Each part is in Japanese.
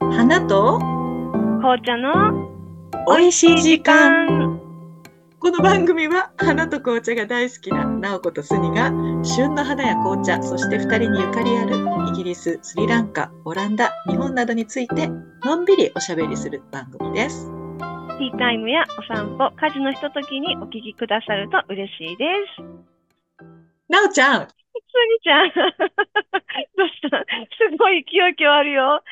花と紅茶の美味しい時間。間。この番組は花と紅茶が大好きな直子とスニが旬の花や紅茶、そして二人にゆかりあるイギリス、スリランカ、オランダ、日本などについてのんびりおしゃべりする番組です。ティータイムやお散歩、家事のひとときにお聞きくださると嬉しいです。なおちゃん、ちゃん、どうした？すごい勢い今日あるよ。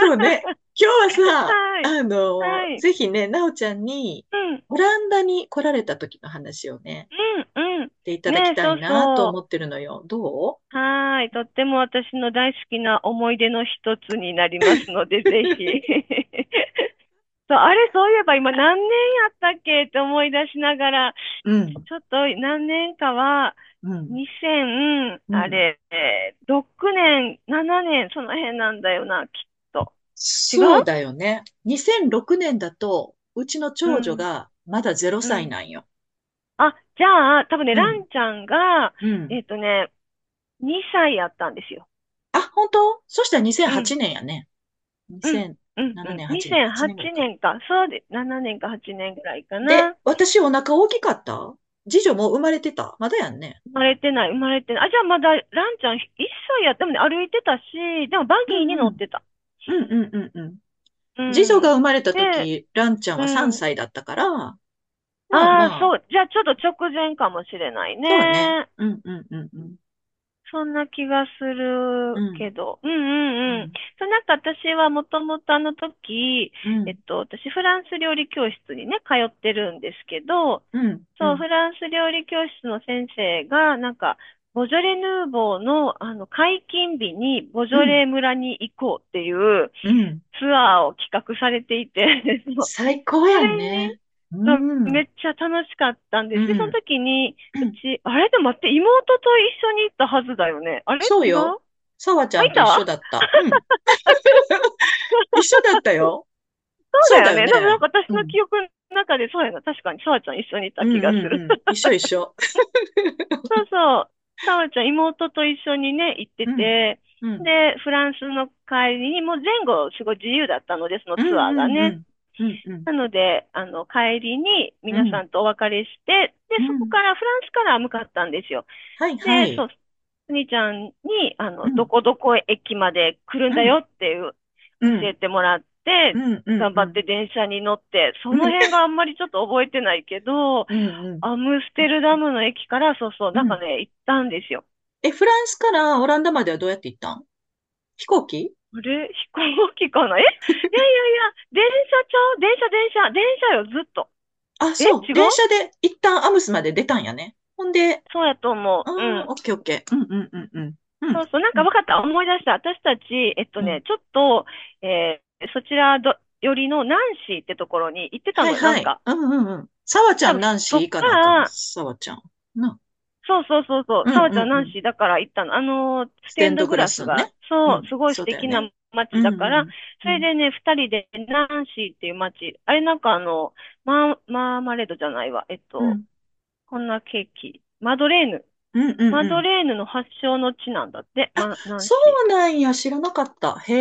そうね、今日はさ、はい。あの、はいぜひね、なおちゃんにうん、オランダに来られた時の話をね、うん、うん。していただきたいねそうそうなと思ってるのよ。どう？はーい。とっても私の大好きな思い出の一つになりますので、ぜひ。そう、あれ、そういえば今何年やったっけって思い出しながら、うん、ちょっと何年かは、うん。2000、うんあれ、えー6年、7年、その辺なんだよな、きっと。そうだよね。2006年だと、うちの長女がまだ0歳なんよ。あ、じゃあ、多分ね、うんランちゃんが、うん。えっとね、2歳やったんですよ。あ、本当？そしたら2008年やね。2000うん、7年うん8年2008年か。そうで、7年か8年ぐらいかでな。、私お腹大きかった？次女もう生まれてた？まだやんね。生まれてない、生まれてない。あ、じゃあまだ、ランちゃん1歳やったもんね、歩いてたし、でもバギーに乗ってた。うんうんうんうん。うん次女が生まれた時、でランちゃんはうん3歳だったから、まあまあ、そう。じゃあちょっと直前かもしれないね。そうね。うんうんうんうん。そんな気がするけど。うんうんうん。うんそうなんか私はもともとあの時、うんえっと、私フランス料理教室にね、通ってるんですけど、うんそう、んフランス料理教室の先生が、なんか、ボジョレ・ヌーボーの、あの、解禁日にボジョレ村に行こうっていううん。ツアーを企画されていて、最高やんね。うん。めっちゃ楽しかったんです。で、うんその時に、うち、あれでも待って、妹と一緒に行ったはずだよね。あれ？そうよ。さわちゃんと一緒だった。うん。一緒だったよ。そうだよね。でもなんか私の記憶の中で、そうやな。確かに、さわちゃん一緒にいた気がする。うんうんうん一緒一緒。そうそう。さわちゃん、妹と一緒にね、行ってて、うんで、フランスの帰りに、もう前後すごい自由だったので、そのツアーがね。うんうんうん。なので、あの、帰りに皆さんとお別れして、で、うん。そこからフランスから向かったんですよ。はいはで、い。そう、すにちゃんに、あの、うん。どこどこ駅まで来るんだよっていう、うん。教えてもらって、うんうん頑張って電車に乗って、その辺があんまりちょっと覚えてないけど、うんうん。アムステルダムの駅から、そうそう、なん。かね、行ったんですよ。え、フランスからオランダまではどうやって行ったん？飛行機？あれ？飛行機かな？いやいやいやいや、電車ちゃう？電車、電車、電車よ、ずっと。あ、そう。電車で一旦アムスまで出たんやね。ほんで、そうやと思う。あうんー。オッケーオッケー。うんうんうんうん。うんそうそう、なんか分かった。思い出した。私たち、えっとね、うんちょっと、えーそちらど、よりのナンシーってところに行ってたのよ、はいはいなんか。。うんうんうん。さわちゃん、ナンシーかな？そっからあかんさわちゃん。な。そうそうそうそううんうんちゃん、ナンシーだから行ったの。あのー、ステンドグラスがね、そうう、んすごい素敵な街だから、うんうんそれでね、二人でナンシーっていう街、あれなんかあの、マー、マーマレードじゃないわ。えっと、うんこんなケーキ。マドレーヌ。うんうんうんマドレーヌの発祥の地なんだって。ま、そうなんや、知らなかった。へ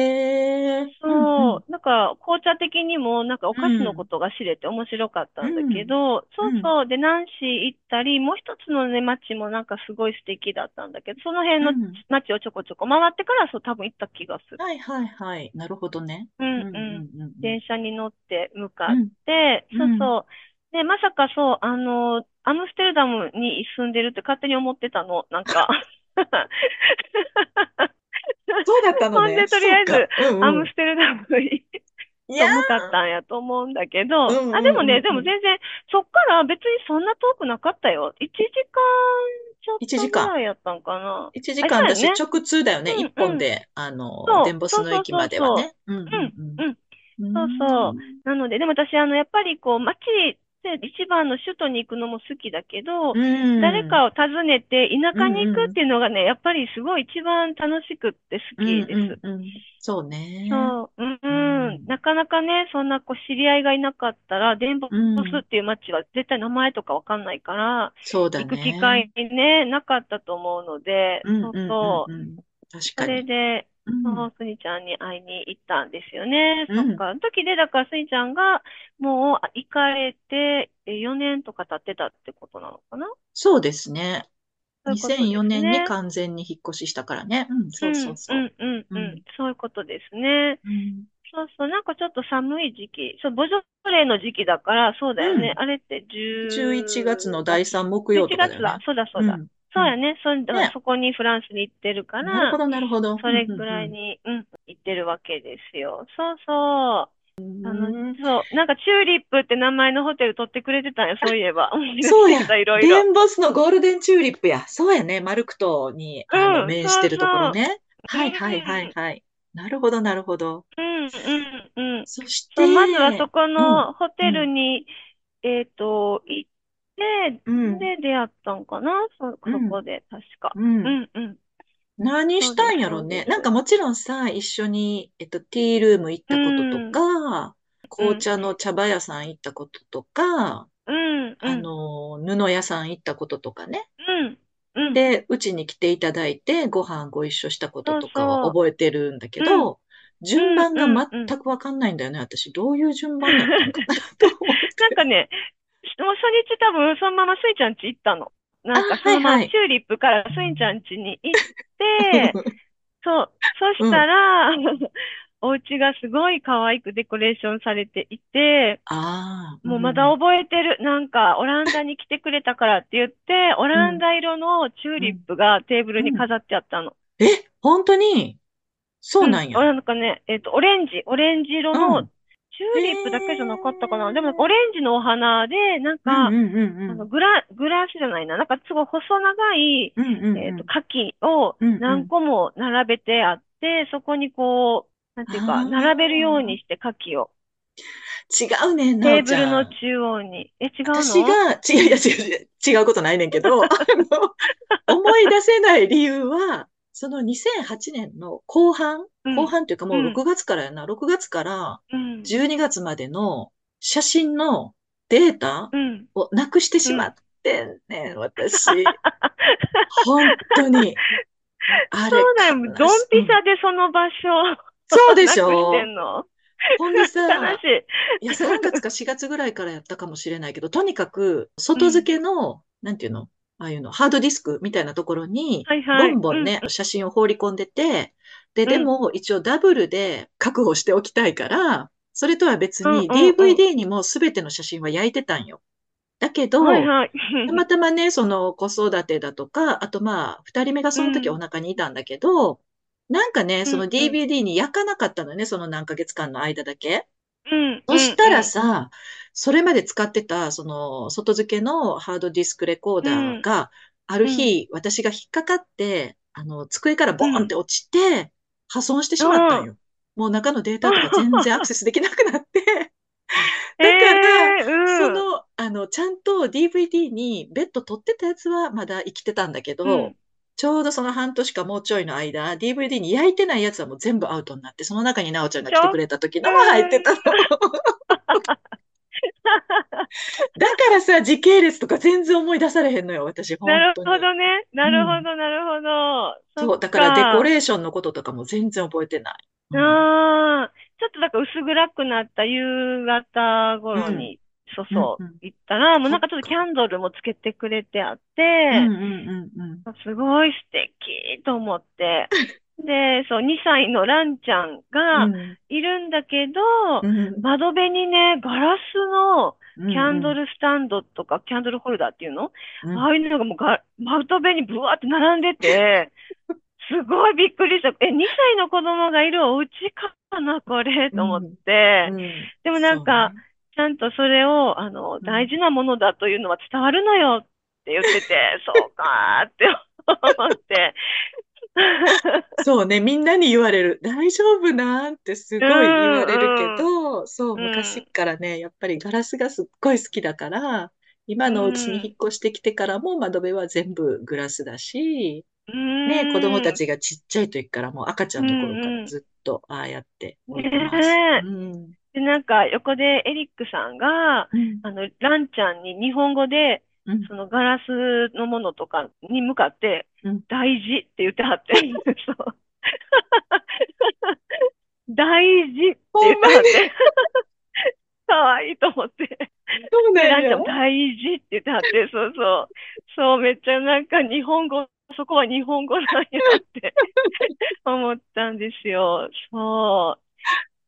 え。そう、なんか紅茶的にもなんかお菓子のことが知れて面白かったんだけど、そうそう、で、ナンシー行ったり、もう一つのね、街もなんかすごい素敵だったんだけど、その辺のうん街をちょこちょこ回ってから、そう、多分行った気がする。はいはいはい。なるほどね。うんうん。うんうん電車に乗って向かっうん。て、うんそうそう。で、まさかそう、あの、アムステルダムに住んでるって勝手に思ってたの、なんか。そうだったのね。ほんでとりあえずそうんうん。アムステルダムにいや向かったんやと思うんだけど、うんうんうんあ、でもね、でも全然、そっから別にそんな遠くなかったよ。1時間1ちょっと時間ぐらいやったんかな。1時間。だし、あそう直通だよね。うんうん。一本で、あのそ、う。デンボスの駅まではね。うんうんうん。うん。そうそう。なので、でも私、あの、やっぱりこう、街一番の首都に行くのも好きだけど、うん。誰かを訪ねて田舎に行うんうんくっていうのがね、やっぱりすごい一番楽しくって好きです。うんうんうん。そうね。そう、うん、ううんん。なかなかね、そんなこう知り合いがいなかったら、デンボうんスっていう街は絶対名前とかわかんないから、そうだ行く機ね。会ね、なかったと思うので、そううんうんそうう。んうん。確そかに。れで、うんそう、すにちゃんに会いに行ったんですよね。うんそっか。の時で、だからすにちゃんがもうあ行かれてえ4年とか経ってたってことなのかな？そうですね。そういうことです2004年にね。完全に引っ越ししたからね。うん、そうそうそうう。ん、うん、うん。そういうことですね。うんそうそう、なんかちょっと寒い時期。そう、ボジョレーの時期だから、そうだよね。うんあれって10 11月の第3木曜11とかだよね。月だ。そうだ、そうだ。んそうやね。そんだからねそこにフランスに行ってるから、なるほど、なるほど。それぐらいに、うん、行ってるわけですよ。そうそう。うんあの、そう、なんかチューリップって名前のホテル取ってくれてたんや、そういえば。そうや思いろいろ。デンボスのゴールデンチューリップや。そうやね。マルクトに、あの、うん面してるところね。そうはいはいはいはい。なるほど、なるほど。うん、うん、うん。そしそう、て、まずはそこうんのホテルに、えっと、行って、うん。で、出会ったんかな？そ、そうんこで、確か。う。うんん、うん。何したんやろね。そうですなんかもちろんさ、一緒に、えっと、ティールーム行ったこととか、紅茶の茶葉屋さん行ったこととか、うん、うん。あの、布屋さん行ったこととかね。うん、うん。で、うちに来ていただいて、ご飯ご一緒したこととかはそうそう覚えてるんだけど、順番がうんうんうん全くわかんないんだよね。私、どういう順番だったのかなと思っ んかね、もう初日多分そのままスイちゃん家行ったの。なんかあそのままチューリップからスイちゃん家に行って、そう、そしたら、お家がすごい可愛くデコレーションされていて、ああ、もうまだ覚えてる。なんか、オランダに来てくれたからって言って、オランダ色のチューリップがテーブルに飾ってあったの。え、本当に？そうなんや。うんなんかね、えっと、オレンジ、オレンジ色うのんチューリップだけじゃなかったかな。でも、オレンジのお花で、なんか、うんうんうんうん。あのグラ、グラスじゃないな。なんかすごい細長い、うんうんうんえっと、牡蠣をうんうん何個も並べてあって、そこにこう、なんていうか、並べるようにして牡蠣を。違うねんなテーブルの中央に。え、違うの？私が、違う、違う、違うことないねんけど、あの、思い出せない理由は、その2008年の後半、うん後半っていうかもううん6月からやな、6月からうん。12月までの写真のデータうん。をなくしてしまってんねん、私。本当に。あれ、そうだよ。ドンピシャでその場所。そうでしょほんでさ、悲しい。いや、3月か4月ぐらいからやったかもしれないけど、とにかく、外付けの、なんていうの？ああいうの、ハードディスクみたいなところに、はいはいボンボンね、写真を放り込んでて、で、うんでも一応ダブルで確保しておきたいから、それとは別に DVD にも全ての写真は焼いてたんよ。だけど、はいはい。たまたまね、その子育てだとか、あとまあ、二人目がその時うんお腹にいたんだけど、なんかね、その DVD に焼かなかったのね、その何ヶ月間の間だけ。うん。そしたらさ、それまで使ってた、その、外付けのハードディスクレコーダーが、ある日、私が引っかかって、あの、机からボーンって落ちて、破損してしまったんよ。もう中のデータとか全然アクセスできなくなって、だから、えーうん。その、あの、ちゃんと DVD に別途撮ってたやつはまだ生きてたんだけど、うんちょうどその半年かもうちょいの間、DVD に焼いてないやつはもう全部アウトになって、その中になおちゃんが来てくれた時のも入ってたの。だからさ、時系列とか全然思い出されへんのよ、私、本なる当に。ほどね。なるほど、なるほど。そう、だからデコレレーションのこととかも全然覚えてない。うんちょっとだから薄暗くなった夕方頃に、そうそう。うんうん、行ったら、もうなんかちょっとキャンドルもつけてくれてあって、うんうんうんうん。すごい素敵と思って。で、そう、2歳のランちゃんがいるんだけど、うん。窓辺にね、ガラスのうんキャンドルスタンドとか、キャンドルホルダーっていうの？うん。ああいうのがもうが、窓辺にブワーって並んでて、すごいびっくりした。え、2歳の子供がいるお家かな、これ、と思って。うんでもなんか、ちゃんとそれを、あの、大事なものだというのは伝わるのよって言ってて、そうかーって思って。そうね、みんなに言われる。大丈夫なんてすごい言われるけど、そう、うん、昔からね、やっぱりガラスがすっごい好きだから、今うのお家にん、引っ越してきてからも窓辺は全部グラスだし、うね、子供たん、ちがちっちゃい時からもう赤ちゃうんの頃からん、ずっとああやって置いてます。ねえ。うん。で、なんか横でエリックさんが、うん。あの、ランちゃんに日本語で、うん。そのガラスのものとかに向かって、うん。大事って言ってはって。そう。大事って言ってはって。かわいいと思って。で、そうなんや。ランちゃんも大事って言ってはって、そうそう。そう、めっちゃなんか日本語、そこは日本語なんやって 思ったんですよ。そう。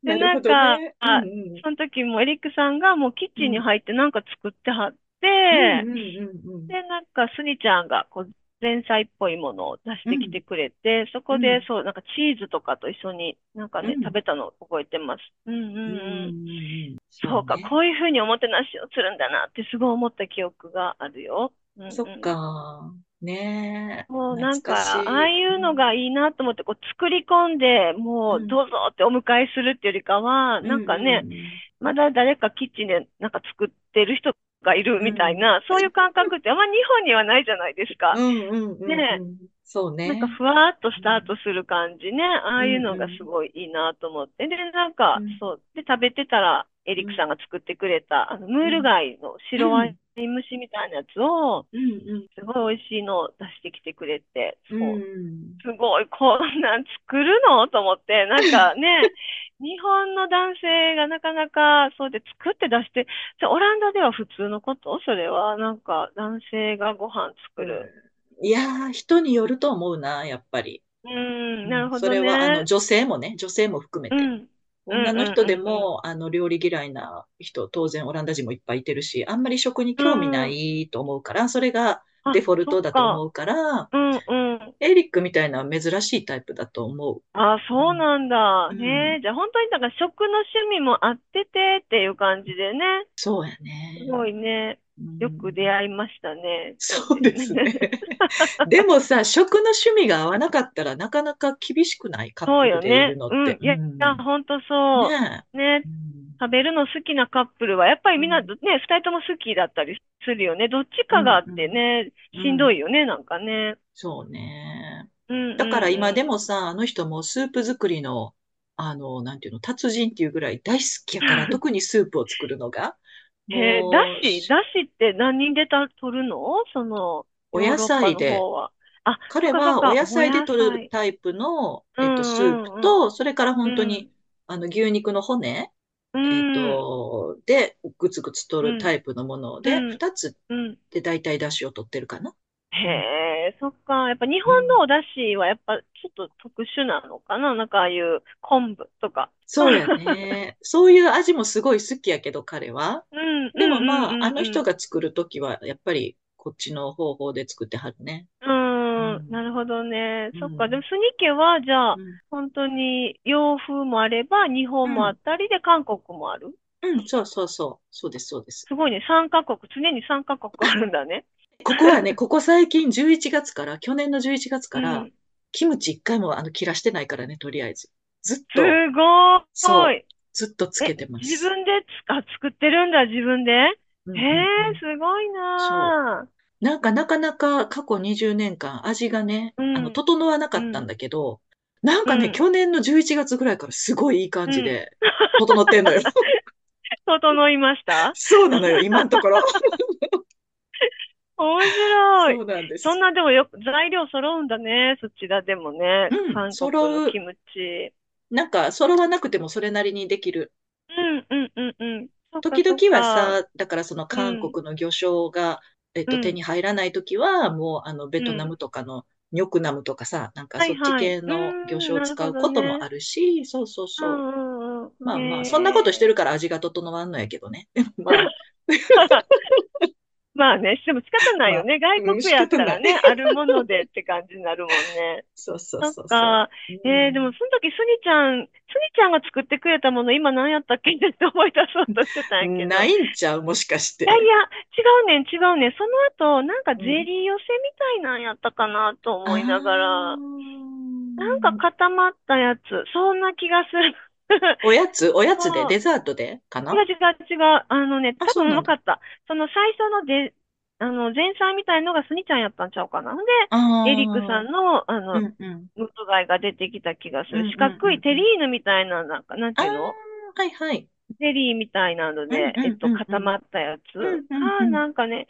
で、なんか、どね。うんあ、うん。その時もエリックさんがもうキッチンにうん。入ってなんか作ってはっうんて、うんうんうん。で、なんかスニちゃんがこう前菜っぽいものを出しうんてきてくれて、そこでうんそう、なんかチーズとかと一緒になんかね、食うんべたのを覚えてます。うんうんうんうんうん。うんそうか。こういうふうにおもてなしをするんだなってすごい思った記憶があるよ。うんそっうん。か。ねえ。もうなんか、ああしい。いうのうん。がいいなと思って、こう作り込んで、もううん。どうぞってお迎えするっていうよりかは、うんなんかね、うんまだ誰かキッチンでなんか作ってる人がいるうん。みたいうん。な、そういう感覚ってあんま日本にはないじゃないですうか。んうんうんねうん。そうえ、なんかね。ふわっとスターうん。トする感じね。あうんあいうのがすうん。ごいいいなと思って。で、なんうか、ん。そう。で、食べてたら、エリックさうん。んが作ってくれた、あの、ムールうん。貝のう白ワイん。ン蒸しみたいなやつを。すごい美味しいのを出してきてくれて。すごい、こんなん作るの？と思って、なんかね、日本の男性がなかなかそうで作って出して、オランダでは普通のこと？それは、なんか男性がご飯作る。うんいやー、人によると思うな、やっぱり。うーん、うん、なるほどそれは、あの、ね。女性もね、女性も含めて。うん、うん、女の人でうん、も、あの、料理嫌いな人、当然オランダ人もいっぱいいてるし、あんまり食にうん。興味なうん。いと思うから、それがあ、デフォルトだとか。思うから、うん、うん。エリックみたいな珍しいタイプだと思う。あ、そううん。なんだ。うん。じゃあ本当にだから食の趣味もあっててっていう感じでね。そうやすね。ごいね。うよく出ん。会いましたね。そうそうでですすね。ね。でもさ、食の趣味が合わなかったらなかなか厳しくないカッそうプルでいよね。うん。るのって。いや、いや、うん。ほんとそねう。ね。え。うん。食べるの好きなカップルは、やっぱりみんなね、うん。二人とも好きだったりするよね。どっちうん。かがあってうん。ね、うしんどん。いよね、なんかね。そうね。うんうだから今でんうん。もさ、あの人もスープ作りの、あの、なんていうの、達人っていうぐらい大好きやから、特にスープを作るのが、へえ、だもう、し、しだしって何人でた、取るの？その、お野菜で。あ、彼はお野菜で取る菜。タイプの、うえっと、スープんうんと、それから本当に、ん。あの、牛肉の骨、うえっん。と、で、ぐつぐつうん。取るタイプのものうで、ん。二つうん。で大体出汁を取ってるかな。へうん。え、そっか。やっぱ日うん。本のお出汁はやっぱちょっと特殊なのかな？なんかああいう昆布とか。そうやね。そういう味もすごい好きやけど、彼は。うん、うん、でもまあ、うん、あのうん、人が作るときは、やっぱりこっちの方法で作ってはるね。うん。ううんなるほどね。うそっか。でもん。スニケは、じゃあ、うん。本当に洋風もあれば、日本もあうん。ったりで、韓国もある？うん。そうそうそう。そうです、そうです。すごいね。3カ国、常に3カ国あるんだね。ここはね、ここ最近11月から、去年の11月うから、ん。キムチ一回もあの切らしてないからね、とりあえず。ずっすと、ごそう、い。ずっとつえ、けてま自す。分でつ、あ、作ってるんだ、自分で？うんへえ、うんうん。すごい。ななんかなかなか過去20年間味がね、ぁ。うあの、ん、整わなかったんうん、だけど、なんうかね、ん、去年の11月ぐらいからすごいいい感うん。じで整ってんのよ。整いました？そうなのよ、今のところ。面白い。そうなんでそんす。なでもよく材料揃うんだね。そちらでもね。うん、韓国の揃う。キムチ。なんか、揃わなくてもそれなりにできる。うん、うん、うん、うん。時々はか。さ、だからその韓うん、国の魚醤が、えっと、手うん、に入らない時は、もうあの、ベうん。トナムとかのニョクナムとかさ、なんかはい、そっちはい。系うの魚醤を使うことも。あるし、そうそううそん、うん、う。うん。まあまあ、そんなことしてへるから味が整わんのやけどね。まあ、え。まあね、でも仕方ないまあ、よね。外うん、国やっ。たらね、あるものでって感じになるもんね。そうそうそっそうそか。う。えー、でうん。もその時、スニちゃん、スニちゃんが作ってくれたもの、今何やったっけって思い出そうとしてたんやけど。ないんちゃう？もしかしいやいて。や、違うねん、違うねん。その後、なんかゼうん。リー寄せみたいなんやったかなとあ思いながら。ーなんか固まったやつ、そんな気がする。おやつ？おやつで？デザートでかな？違う違う違う。あの？ね、多分分かった。その最初ので、あの、前菜みたいのがスニちゃんやったんちゃうかな。で、エリックさんの、あの、うんうん。ムツ貝が出てきた気がする。四角いテリーヌみたいな、なんか、なんていうの？はいはい。ゼリーみたいなので、えっと、固まったやつ。ああ、なんかね、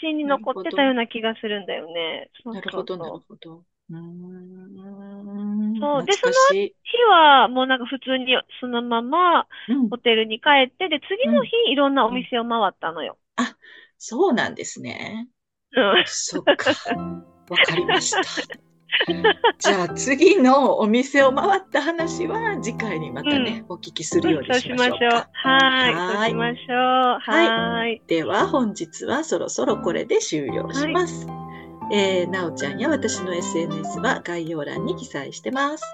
写真に残ってたような気がするんだよね。なるほど、なるほど。うーん。そうで懐かしい。日はもうなんか普通にそのままうんホテルに帰って、で、次の日いろんなお店を回ったのよ。そうなんですね。うん。そっか。わかりました。じゃあ次のお店を回った話は次回にまたね、お聞きするようにそうしましょう。はい。はーい。では本日はそろそろこれで終了します。えーなおちゃんや私の SNS は概要欄に記載してます。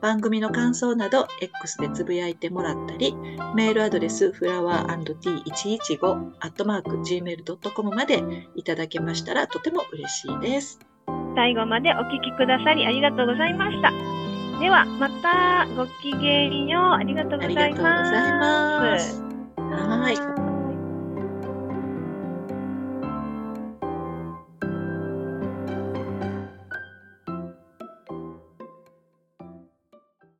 番組の感想など X でつぶやいてもらったり、メールアドレス flower&t115-gmail.com までいただけましたらとても嬉しいです。最後までお聞きくださりありがとうございました。では、またごきげんよう。ありがとうございありがとうございま。す。はい。